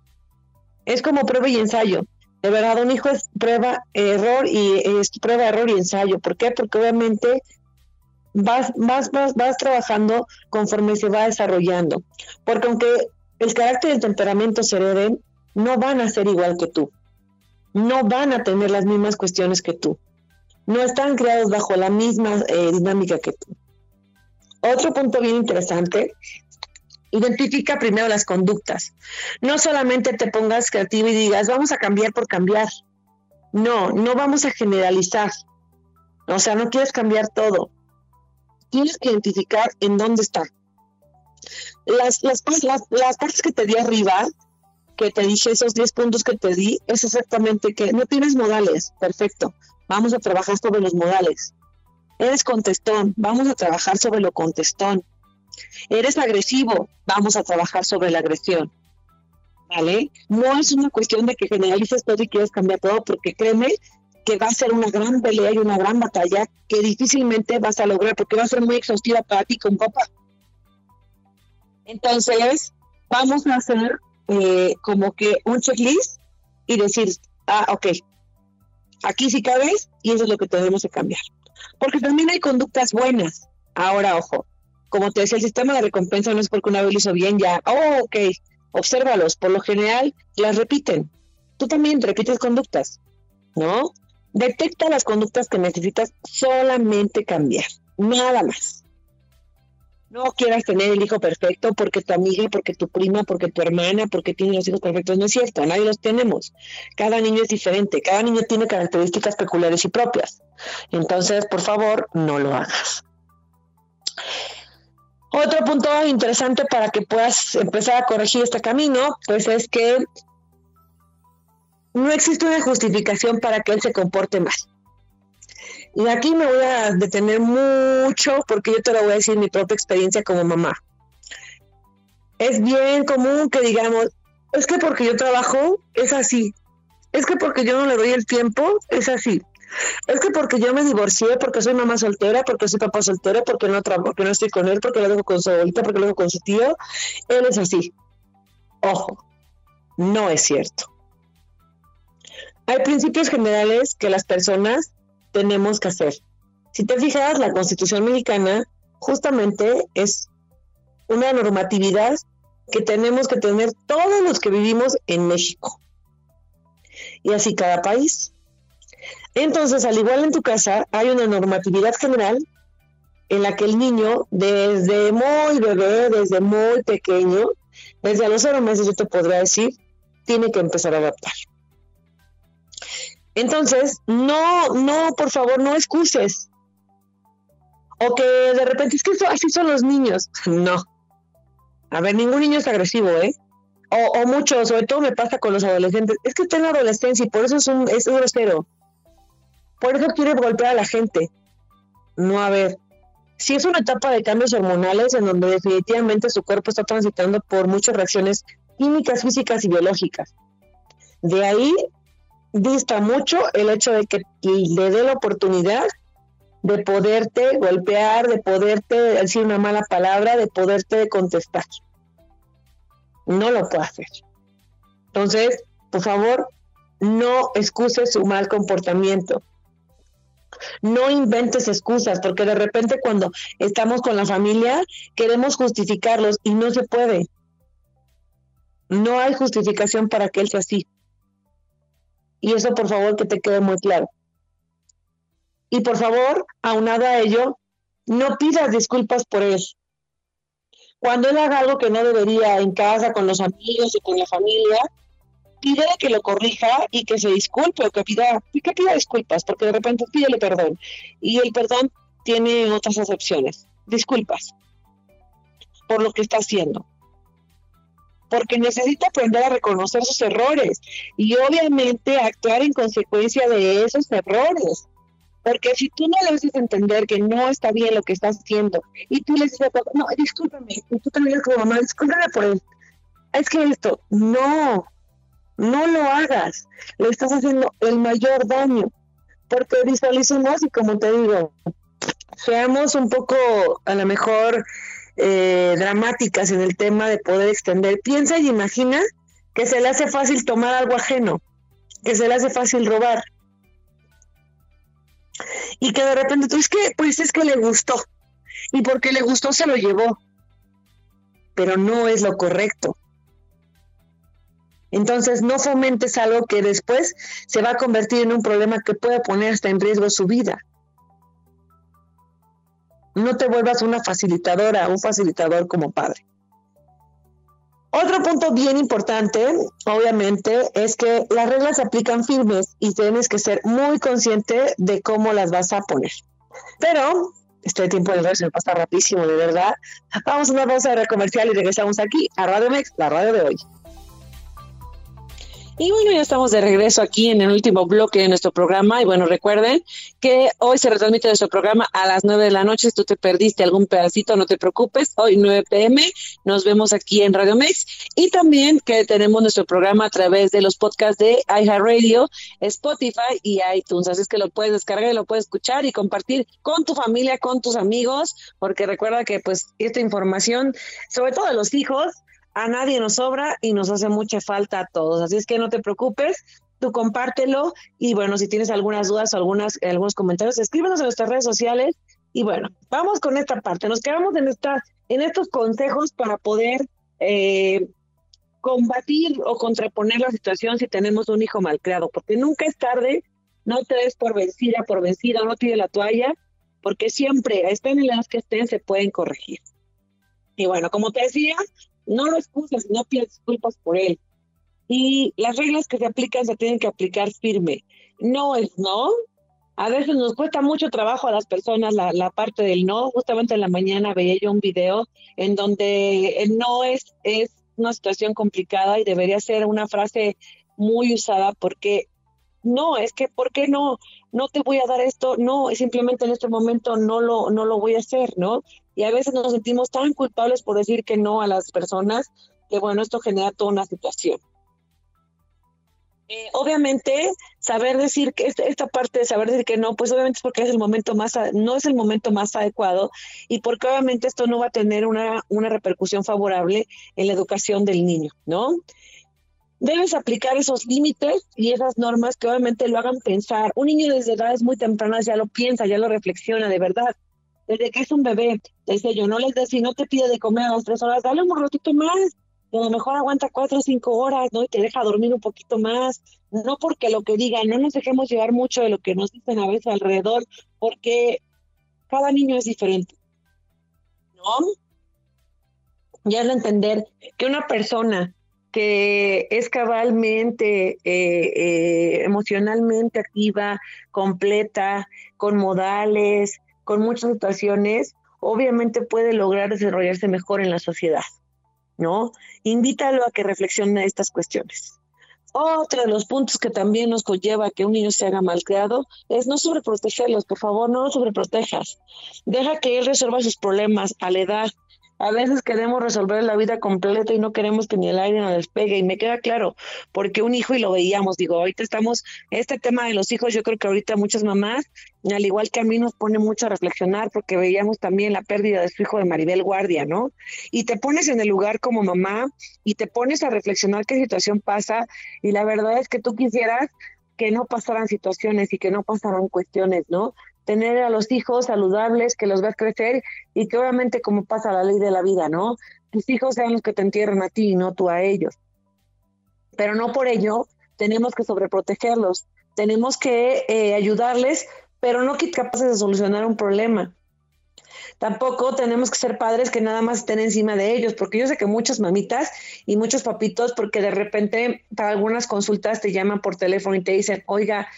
Es como prueba y ensayo. De verdad, un hijo es prueba, error y es prueba, error y ensayo. ¿Por qué? Porque obviamente vas, vas, vas, vas trabajando conforme se va desarrollando. Porque aunque el carácter y el temperamento se hereden, no van a ser igual que tú. No van a tener las mismas cuestiones que tú. No están creados bajo la misma eh, dinámica que tú. Otro punto bien interesante, identifica primero las conductas. No solamente te pongas creativo y digas, vamos a cambiar por cambiar. No, no vamos a generalizar. O sea, no quieres cambiar todo. Tienes que identificar en dónde está. Las, las, las, partes que te di arriba, que te dije esos 10 puntos que te di, es exactamente que no tienes modales. Perfecto. Vamos a trabajar sobre los modales. Eres contestón. Vamos a trabajar sobre lo contestón. Eres agresivo. Vamos a trabajar sobre la agresión. ¿vale? No es una cuestión de que generalices todo y quieras cambiar todo, porque créeme que va a ser una gran pelea y una gran batalla que difícilmente vas a lograr, porque va a ser muy exhaustiva para ti con papá. Entonces, vamos a hacer eh, como que un checklist y decir, ah, ok, aquí sí cabes y eso es lo que tenemos que cambiar. Porque también hay conductas buenas. Ahora, ojo, como te decía, el sistema de recompensa no es porque una vez lo hizo bien, ya, oh, ok, obsérvalos, por lo general las repiten. Tú también repites conductas, ¿no? Detecta las conductas que necesitas solamente cambiar, nada más. No quieras tener el hijo perfecto porque tu amiga, porque tu prima, porque tu hermana, porque tiene los hijos perfectos. No es cierto, nadie los tenemos. Cada niño es diferente, cada niño tiene características peculiares y propias. Entonces, por favor, no lo hagas. Otro punto interesante para que puedas empezar a corregir este camino, pues es que no existe una justificación para que él se comporte mal. Y aquí me voy a detener mucho porque yo te lo voy a decir mi propia experiencia como mamá. Es bien común que digamos, es que porque yo trabajo es así. Es que porque yo no le doy el tiempo es así. Es que porque yo me divorcié, porque soy mamá soltera, porque soy papá soltera, porque no trabajo, porque no estoy con él, porque lo dejo con su abuelita, porque lo dejo con su tío, él es así. Ojo, no es cierto. Hay principios generales que las personas tenemos que hacer. Si te fijas, la Constitución mexicana justamente es una normatividad que tenemos que tener todos los que vivimos en México. Y así cada país. Entonces, al igual en tu casa, hay una normatividad general en la que el niño, desde muy bebé, desde muy pequeño, desde los cero meses, yo te podría decir, tiene que empezar a adaptar. Entonces, no, no, por favor, no excuses. O que de repente es que así son los niños. No. A ver, ningún niño es agresivo, ¿eh? O, o mucho, sobre todo me pasa con los adolescentes. Es que está en la adolescencia y por eso es un, es un grosero. Por eso quiere golpear a la gente. No, a ver, si es una etapa de cambios hormonales en donde definitivamente su cuerpo está transitando por muchas reacciones químicas, físicas y biológicas. De ahí dista mucho el hecho de que le dé la oportunidad de poderte golpear, de poderte decir una mala palabra, de poderte contestar. No lo puede hacer. Entonces, por favor, no excuses su mal comportamiento. No inventes excusas, porque de repente cuando estamos con la familia queremos justificarlos y no se puede. No hay justificación para que él sea así. Y eso por favor que te quede muy claro. Y por favor, aunado a ello, no pidas disculpas por él. Cuando él haga algo que no debería en casa, con los amigos y con la familia, pídele que lo corrija y que se disculpe o que pida, que pida disculpas, porque de repente pídele perdón. Y el perdón tiene otras acepciones. Disculpas por lo que está haciendo. Porque necesita aprender a reconocer sus errores y obviamente actuar en consecuencia de esos errores. Porque si tú no le haces entender que no está bien lo que estás haciendo y tú le dices, no, discúlpame, y tú también como mamá, discúlpame por él. Es que esto, no, no lo hagas, le estás haciendo el mayor daño, porque visualicemos y como te digo, seamos un poco a lo mejor eh, dramáticas en el tema de poder extender. Piensa y imagina que se le hace fácil tomar algo ajeno, que se le hace fácil robar. Y que de repente tú es que, pues es que le gustó. y porque le gustó se lo llevó, pero no es lo correcto. Entonces no fomentes algo que después se va a convertir en un problema que puede poner hasta en riesgo su vida. No te vuelvas una facilitadora, un facilitador como padre. Otro punto bien importante, obviamente, es que las reglas se aplican firmes y tienes que ser muy consciente de cómo las vas a poner. Pero este tiempo de ver se me pasa rapidísimo, de verdad. Vamos a una pausa de comercial y regresamos aquí a Radio Mex, la radio de hoy. Y bueno, ya estamos de regreso aquí en el último bloque de nuestro programa. Y bueno, recuerden que hoy se retransmite nuestro programa a las 9 de la noche. Si tú te perdiste algún pedacito, no te preocupes. Hoy 9 pm nos vemos aquí en Radio Mex. Y también que tenemos nuestro programa a través de los podcasts de iHeartRadio, Spotify y iTunes. Así es que lo puedes descargar y lo puedes escuchar y compartir con tu familia, con tus amigos, porque recuerda que pues esta información, sobre todo de los hijos, a nadie nos sobra y nos hace mucha falta a todos. Así es que no te preocupes, tú compártelo y bueno, si tienes algunas dudas o algunas, algunos comentarios, escríbenos en nuestras redes sociales y bueno, vamos con esta parte. Nos quedamos en, esta, en estos consejos para poder eh, combatir o contraponer la situación si tenemos un hijo malcriado, porque nunca es tarde, no te des por vencida, por vencida, no tire la toalla, porque siempre, estén en las que estén, se pueden corregir. Y bueno, como te decía, no lo excusas, no pides disculpas por él. Y las reglas que se aplican se tienen que aplicar firme. No es no. A veces nos cuesta mucho trabajo a las personas la, parte del no. Justamente en la mañana veía yo un video en donde el no es, es una situación complicada y debería ser una frase muy usada porque no, es que, ¿por qué no? No te voy a dar esto, no, simplemente en este momento no lo, no lo voy a hacer, ¿no? Y a veces nos sentimos tan culpables por decir que no a las personas, que bueno, esto genera toda una situación. Eh, obviamente, saber decir que este, esta, parte de saber decir que no, pues obviamente es porque es el momento más, no es el momento más adecuado y porque obviamente esto no va a tener una, una repercusión favorable en la educación del niño, ¿no? debes aplicar esos límites y esas normas que obviamente lo hagan pensar. Un niño desde edades muy tempranas ya lo piensa, ya lo reflexiona, de verdad. Desde que es un bebé, desde yo no les decía, si no te pide de comer a las tres horas, dale un ratito más. a lo mejor aguanta cuatro o cinco horas, ¿no? Y te deja dormir un poquito más. No porque lo que digan, no nos dejemos llevar mucho de lo que nos dicen a veces alrededor, porque cada niño es diferente. ¿No? Ya es de entender que una persona que es cabalmente, eh, eh, emocionalmente activa, completa, con modales, con muchas situaciones, obviamente puede lograr desarrollarse mejor en la sociedad, ¿no? Invítalo a que reflexione estas cuestiones. Otro de los puntos que también nos conlleva a que un niño se haga malcriado es no sobreprotegerlos, por favor, no lo sobreprotejas. Deja que él resuelva sus problemas a la edad a veces queremos resolver la vida completa y no queremos que ni el aire nos despegue. Y me queda claro, porque un hijo y lo veíamos, digo, ahorita estamos, este tema de los hijos, yo creo que ahorita muchas mamás, al igual que a mí, nos pone mucho a reflexionar, porque veíamos también la pérdida de su hijo de Maribel Guardia, ¿no? Y te pones en el lugar como mamá y te pones a reflexionar qué situación pasa. Y la verdad es que tú quisieras que no pasaran situaciones y que no pasaran cuestiones, ¿no? Tener a los hijos saludables, que los veas crecer y que obviamente como pasa la ley de la vida, ¿no? Tus hijos sean los que te entierran a ti y no tú a ellos. Pero no por ello tenemos que sobreprotegerlos, tenemos que eh, ayudarles, pero no capaces de solucionar un problema. Tampoco tenemos que ser padres que nada más estén encima de ellos, porque yo sé que muchas mamitas y muchos papitos, porque de repente para algunas consultas te llaman por teléfono y te dicen, oiga,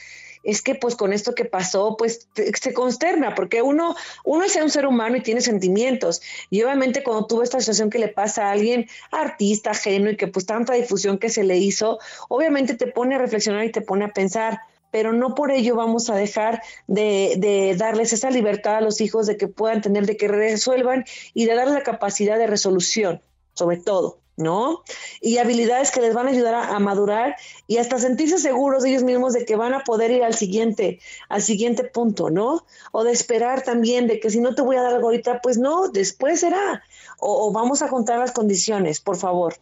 es que pues con esto que pasó, pues se consterna, porque uno, uno es un ser humano y tiene sentimientos. Y obviamente cuando tuvo esta situación que le pasa a alguien, artista, ajeno, y que pues tanta difusión que se le hizo, obviamente te pone a reflexionar y te pone a pensar pero no por ello vamos a dejar de, de, darles esa libertad a los hijos de que puedan tener, de que resuelvan y de darles la capacidad de resolución, sobre todo. ¿No? Y habilidades que les van a ayudar a, madurar y hasta sentirse seguros ellos mismos de que van a poder ir al siguiente, al siguiente punto, ¿no? O de esperar también de que si no te voy a dar algo ahorita, pues no, después será. O, o vamos a contar las condiciones, por favor.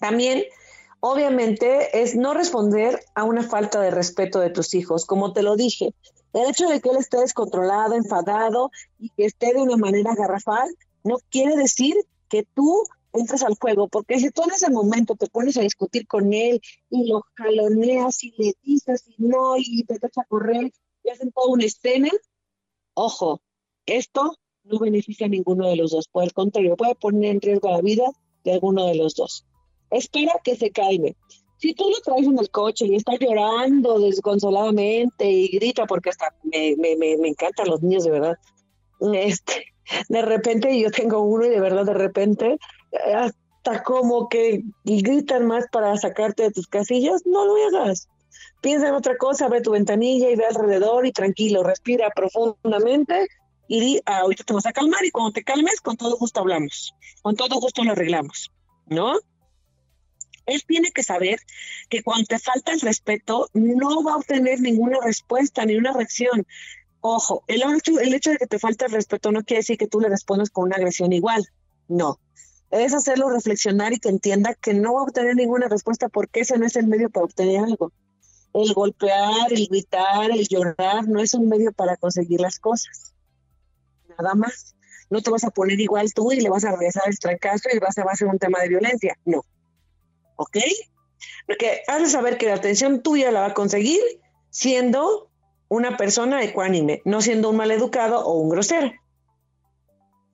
También obviamente es no responder a una falta de respeto de tus hijos. Como te lo dije, el hecho de que él esté descontrolado, enfadado y que esté de una manera garrafal, no quiere decir que tú entres al juego, porque si tú en ese momento te pones a discutir con él y lo jaloneas y le dices y no y te echas a correr y hacen toda una escena, ojo, esto no beneficia a ninguno de los dos, por el contrario, puede poner en riesgo la vida de alguno de los dos. Espera que se calme. Si tú lo traes en el coche y está llorando desconsoladamente y grita, porque hasta me, me, me, me encantan los niños, de verdad, este, de repente yo tengo uno y de verdad de repente hasta como que gritan más para sacarte de tus casillas, no lo hagas. Piensa en otra cosa, abre tu ventanilla y ve alrededor y tranquilo, respira profundamente y di, ah, ahorita te vas a calmar y cuando te calmes, con todo gusto hablamos, con todo gusto lo arreglamos, ¿no? Él tiene que saber que cuando te falta el respeto, no va a obtener ninguna respuesta ni una reacción. Ojo, el hecho, el hecho de que te falte el respeto no quiere decir que tú le respondas con una agresión igual. No, es hacerlo reflexionar y que entienda que no va a obtener ninguna respuesta porque ese no es el medio para obtener algo. El golpear, el gritar, el llorar no es un medio para conseguir las cosas. Nada más. No te vas a poner igual tú y le vas a regresar el fracaso y vas a, va a ser un tema de violencia. No. ¿Ok? Porque has de saber que la atención tuya la va a conseguir siendo una persona ecuánime, no siendo un maleducado o un grosero.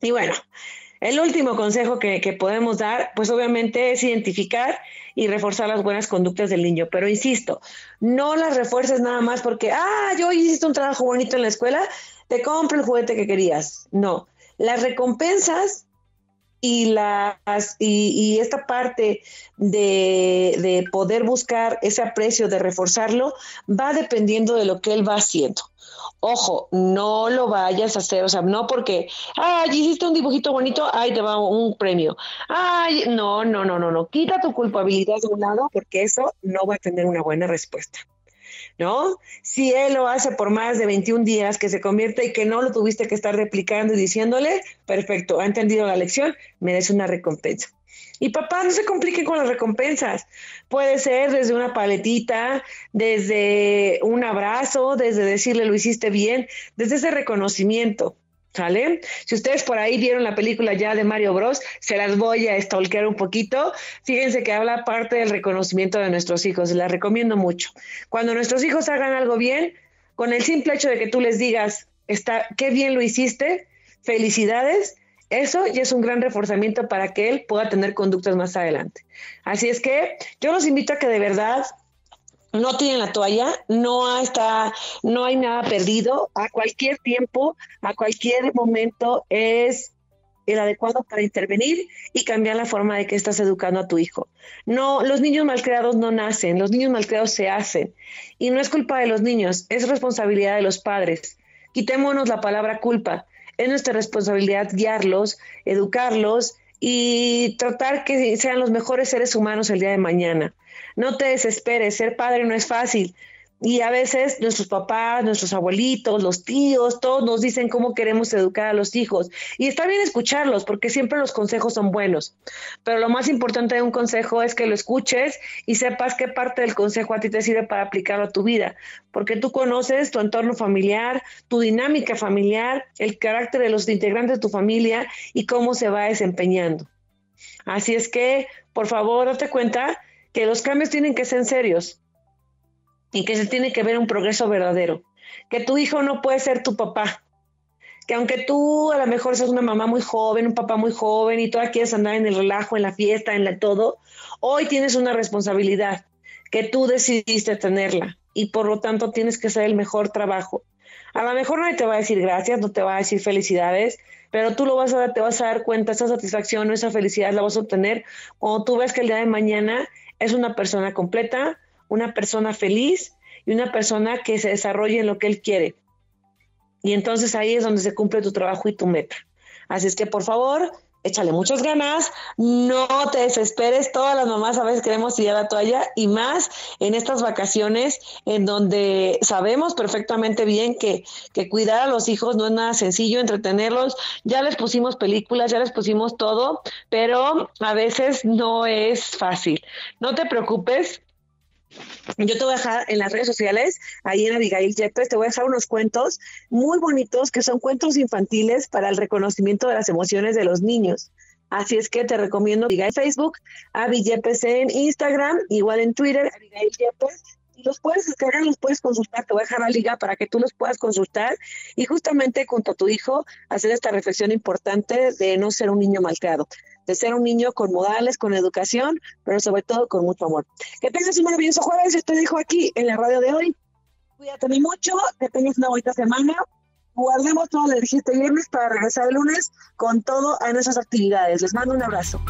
Y bueno, el último consejo que, podemos dar, pues obviamente es identificar y reforzar las buenas conductas del niño. Pero insisto, no las refuerces nada más porque, ah, yo hiciste un trabajo bonito en la escuela, te compro el juguete que querías. No, las recompensas y, las, y, esta parte de, de poder buscar ese aprecio, de reforzarlo, va dependiendo de lo que él va haciendo. Ojo, no lo vayas a hacer, o sea, no porque, ay, hiciste un dibujito bonito, ay, te va un premio. Ay, no, no, no, no, no, quita tu culpabilidad de un lado porque eso no va a tener una buena respuesta. ¿No? Si él lo hace por más de 21 días, que se convierte y que no lo tuviste que estar replicando y diciéndole, perfecto, ha entendido la lección, merece una recompensa. Y papá, no se compliquen con las recompensas. Puede ser desde una paletita, desde un abrazo, desde decirle lo hiciste bien, desde ese reconocimiento. Si ustedes por ahí vieron la película ya de Mario Bros, se las voy a stalkear un poquito. Fíjense que habla parte del reconocimiento de nuestros hijos, la recomiendo mucho. Cuando nuestros hijos hagan algo bien, con el simple hecho de que tú les digas, está, qué bien lo hiciste, felicidades, eso ya es un gran reforzamiento para que él pueda tener conductas más adelante. Así es que yo los invito a que de verdad no tienen la toalla, no está, no hay nada perdido, a cualquier tiempo, a cualquier momento es el adecuado para intervenir y cambiar la forma de que estás educando a tu hijo. No, los niños malcriados no nacen, los niños malcriados se hacen. Y no es culpa de los niños, es responsabilidad de los padres. Quitémonos la palabra culpa es nuestra responsabilidad guiarlos, educarlos y tratar que sean los mejores seres humanos el día de mañana. No te desesperes, ser padre no es fácil. Y a veces nuestros papás, nuestros abuelitos, los tíos, todos nos dicen cómo queremos educar a los hijos. Y está bien escucharlos, porque siempre los consejos son buenos. Pero lo más importante de un consejo es que lo escuches y sepas qué parte del consejo a ti te sirve para aplicarlo a tu vida. Porque tú conoces tu entorno familiar, tu dinámica familiar, el carácter de los integrantes de tu familia y cómo se va desempeñando. Así es que, por favor, date cuenta que los cambios tienen que ser serios y que se tiene que ver un progreso verdadero. Que tu hijo no puede ser tu papá. Que aunque tú a lo mejor seas una mamá muy joven, un papá muy joven y toda quieres andar en el relajo, en la fiesta, en todo, hoy tienes una responsabilidad que tú decidiste tenerla y por lo tanto tienes que hacer el mejor trabajo. A lo mejor nadie te va a decir gracias, no te va a decir felicidades, pero tú lo vas a te vas a dar cuenta, esa satisfacción o esa felicidad la vas a obtener cuando tú ves que el día de mañana es una persona completa, una persona feliz y una persona que se desarrolle en lo que él quiere. Y entonces ahí es donde se cumple tu trabajo y tu meta. Así es que por favor, échale muchas ganas, no te desesperes, todas las mamás a veces queremos tirar la toalla y más en estas vacaciones en donde sabemos perfectamente bien que, que cuidar a los hijos no es nada sencillo, entretenerlos, ya les pusimos películas, ya les pusimos todo, pero a veces no es fácil. No te preocupes, yo te voy a dejar en las redes sociales, ahí en Abigail Yepes, te voy a dejar unos cuentos muy bonitos que son cuentos infantiles para el reconocimiento de las emociones de los niños. Así es que te recomiendo Abigail Facebook, Abigail Yepes en Instagram, igual en Twitter, Abigail Yepes, los puedes descargar, los puedes consultar, te voy a dejar la liga para que tú los puedas consultar y justamente junto a tu hijo hacer esta reflexión importante de no ser un niño malcriado de ser un niño con modales, con educación, pero sobre todo con mucho amor. Que tengas un maravilloso jueves, te dejo aquí en la radio de hoy. Cuídate mucho, que tengas una bonita semana. Guardemos todo lo que dijiste viernes para regresar el lunes con todo a nuestras actividades. Les mando un abrazo.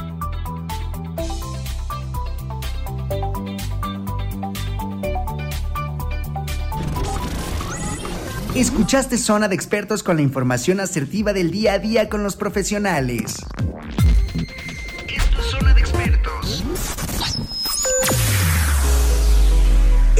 Escuchaste Zona de Expertos con la información asertiva del día a día con los profesionales.